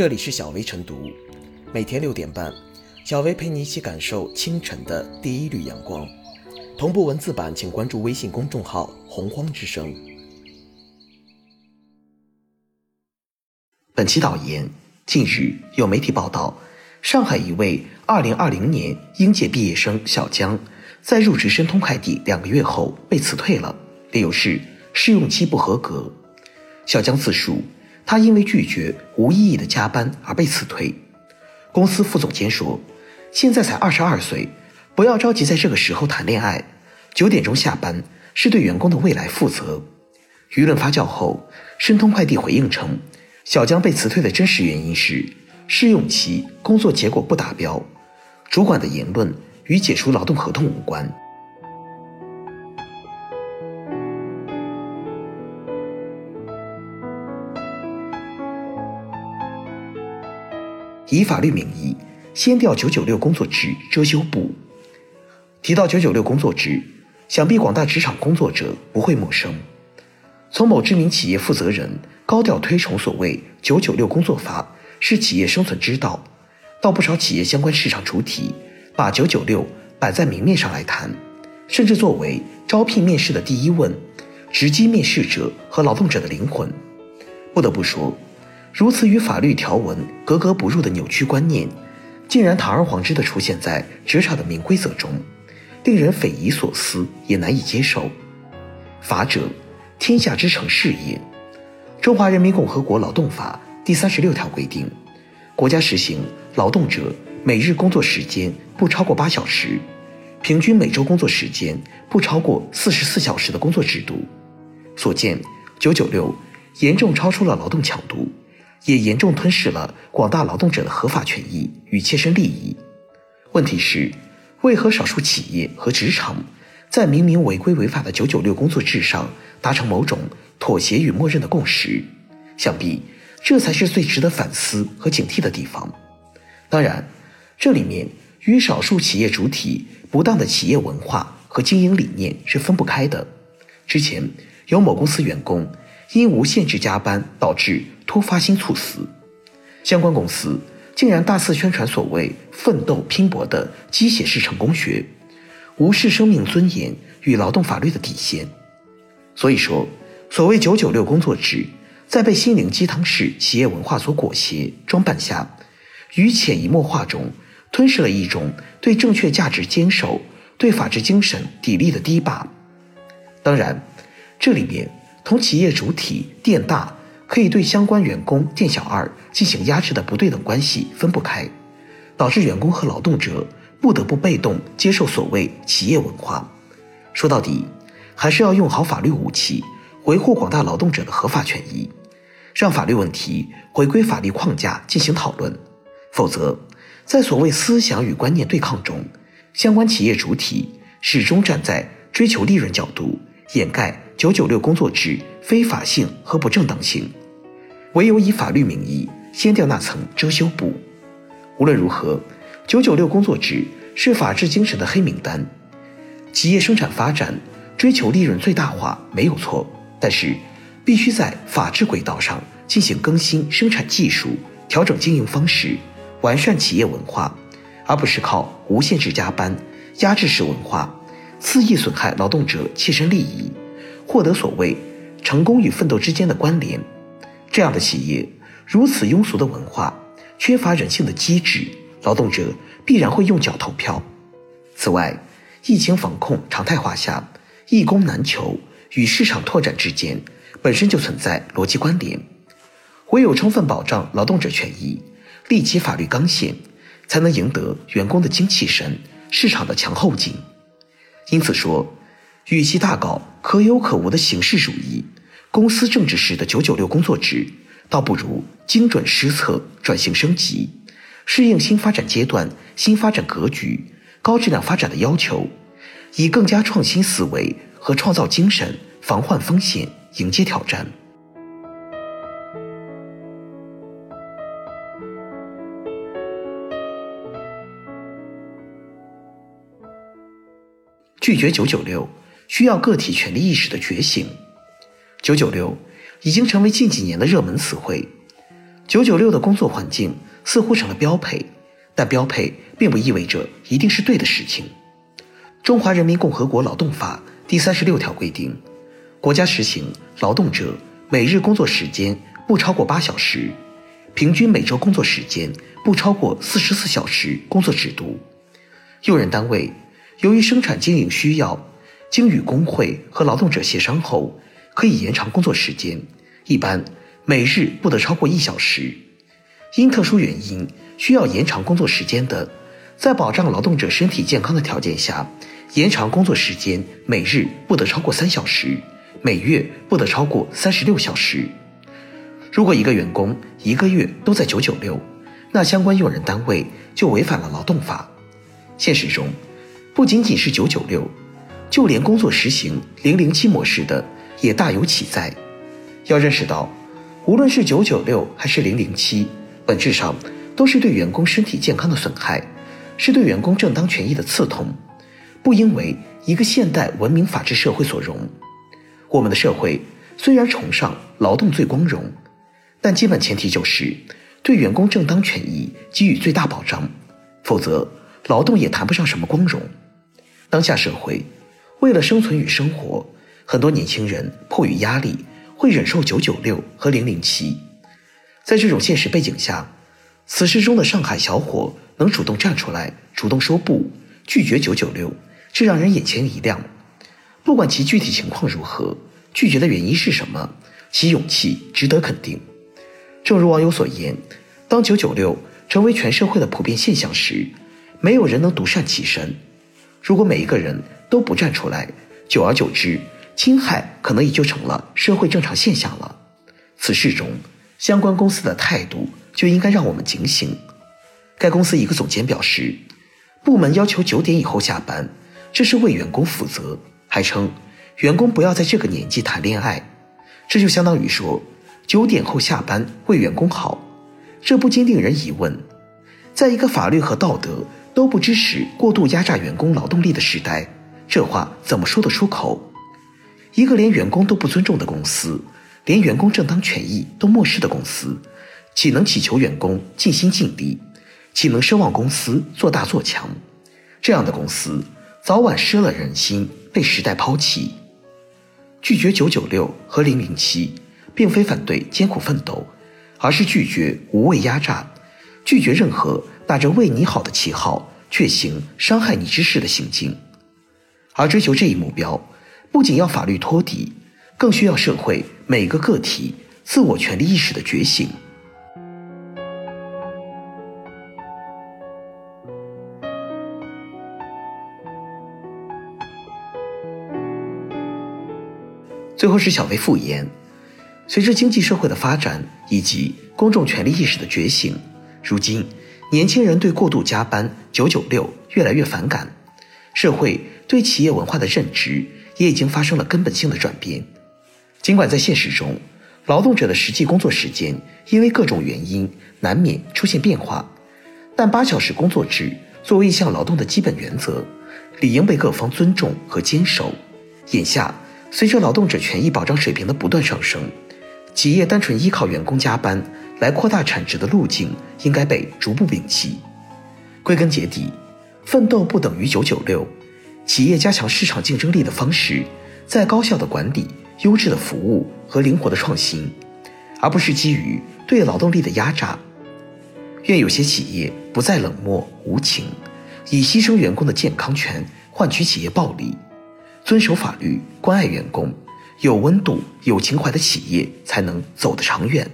这里是小薇晨读，每天六点半，小薇陪你一起感受清晨的第一缕阳光。同步文字版，请关注微信公众号“洪荒之声”。本期导言：近日有媒体报道，上海一位2020年应届毕业生小江，在入职申通快递两个月后被辞退了，理由是试用期不合格。小江自述。他因为拒绝无意义的加班而被辞退。公司副总监说：“现在才二十二岁，不要着急在这个时候谈恋爱。九点钟下班是对员工的未来负责。”舆论发酵后，申通快递回应称，小江被辞退的真实原因是试用期工作结果不达标，主管的言论与解除劳动合同无关。以法律名义先调九九六工作制遮羞布。提到九九六工作制，想必广大职场工作者不会陌生。从某知名企业负责人高调推崇所谓“九九六工作法”是企业生存之道，到不少企业相关市场主体把九九六摆在明面上来谈，甚至作为招聘面试的第一问，直击面试者和劳动者的灵魂。不得不说。如此与法律条文格格不入的扭曲观念，竟然堂而皇之地出现在职场的明规则中，令人匪夷所思，也难以接受。法者，天下之成事也。中华人民共和国劳动法第三十六条规定，国家实行劳动者每日工作时间不超过八小时，平均每周工作时间不超过四十四小时的工作制度。所见，九九六严重超出了劳动强度。也严重吞噬了广大劳动者的合法权益与切身利益。问题是，为何少数企业和职场在明明违规违法的“九九六”工作制上达成某种妥协与默认的共识？想必这才是最值得反思和警惕的地方。当然，这里面与少数企业主体不当的企业文化和经营理念是分不开的。之前有某公司员工。因无限制加班导致突发性猝死，相关公司竟然大肆宣传所谓奋斗拼搏的鸡血式成功学，无视生命尊严与劳动法律的底线。所以说，所谓九九六工作制，在被心灵鸡汤式企业文化所裹挟装扮下，于潜移默化中吞噬了一种对正确价值坚守、对法治精神砥砺的堤坝。当然，这里面。同企业主体店大可以对相关员工店小二进行压制的不对等关系分不开，导致员工和劳动者不得不被动接受所谓企业文化。说到底，还是要用好法律武器，维护广大劳动者的合法权益，让法律问题回归法律框架进行讨论。否则，在所谓思想与观念对抗中，相关企业主体始终站在追求利润角度。掩盖九九六工作制非法性和不正当性，唯有以法律名义掀掉那层遮羞布。无论如何，九九六工作制是法治精神的黑名单。企业生产发展追求利润最大化没有错，但是必须在法治轨道上进行更新生产技术，调整经营方式，完善企业文化，而不是靠无限制加班、压制式文化。肆意损害劳动者切身利益，获得所谓成功与奋斗之间的关联，这样的企业如此庸俗的文化，缺乏人性的机制，劳动者必然会用脚投票。此外，疫情防控常态化下，一工难求与市场拓展之间本身就存在逻辑关联，唯有充分保障劳动者权益，立起法律刚线，才能赢得员工的精气神，市场的强后劲。因此说，与其大搞可有可无的形式主义、公司政治式的九九六工作制，倒不如精准施策、转型升级，适应新发展阶段、新发展格局、高质量发展的要求，以更加创新思维和创造精神防患风险、迎接挑战。拒绝九九六，需要个体权利意识的觉醒。九九六已经成为近几年的热门词汇。九九六的工作环境似乎成了标配，但标配并不意味着一定是对的事情。中华人民共和国劳动法第三十六条规定，国家实行劳动者每日工作时间不超过八小时，平均每周工作时间不超过四十四小时工作制度。用人单位由于生产经营需要，经与工会和劳动者协商后，可以延长工作时间，一般每日不得超过一小时。因特殊原因需要延长工作时间的，在保障劳动者身体健康的条件下。延长工作时间，每日不得超过三小时，每月不得超过三十六小时。如果一个员工一个月都在九九六，那相关用人单位就违反了劳动法。现实中，不仅仅是九九六，就连工作实行零零七模式的也大有其在。要认识到，无论是九九六还是零零七，本质上都是对员工身体健康的损害，是对员工正当权益的刺痛。不应为一个现代文明法治社会所容。我们的社会虽然崇尚劳动最光荣，但基本前提就是对员工正当权益给予最大保障，否则劳动也谈不上什么光荣。当下社会为了生存与生活，很多年轻人迫于压力会忍受九九六和零零七。在这种现实背景下，此事中的上海小伙能主动站出来，主动说不，拒绝九九六。这让人眼前一亮，不管其具体情况如何，拒绝的原因是什么，其勇气值得肯定。正如网友所言，当九九六成为全社会的普遍现象时，没有人能独善其身。如果每一个人都不站出来，久而久之，侵害可能也就成了社会正常现象了。此事中，相关公司的态度就应该让我们警醒。该公司一个总监表示，部门要求九点以后下班。这是为员工负责，还称员工不要在这个年纪谈恋爱，这就相当于说九点后下班为员工好，这不禁令人疑问：在一个法律和道德都不支持过度压榨员工劳动力的时代，这话怎么说得出口？一个连员工都不尊重的公司，连员工正当权益都漠视的公司，岂能祈求员工尽心尽力？岂能奢望公司做大做强？这样的公司。早晚失了人心，被时代抛弃。拒绝九九六和零零七，并非反对艰苦奋斗，而是拒绝无谓压榨，拒绝任何打着为你好的旗号却行伤害你之事的行径。而追求这一目标，不仅要法律托底，更需要社会每个个体自我权利意识的觉醒。最后是小薇复言，随着经济社会的发展以及公众权利意识的觉醒，如今年轻人对过度加班、九九六越来越反感，社会对企业文化的认知也已经发生了根本性的转变。尽管在现实中，劳动者的实际工作时间因为各种原因难免出现变化，但八小时工作制作为一项劳动的基本原则，理应被各方尊重和坚守。眼下。随着劳动者权益保障水平的不断上升，企业单纯依靠员工加班来扩大产值的路径应该被逐步摒弃。归根结底，奋斗不等于九九六。企业加强市场竞争力的方式，在高效的管理、优质的服务和灵活的创新，而不是基于对劳动力的压榨。愿有些企业不再冷漠无情，以牺牲员工的健康权换取企业暴利。遵守法律，关爱员工，有温度、有情怀的企业才能走得长远。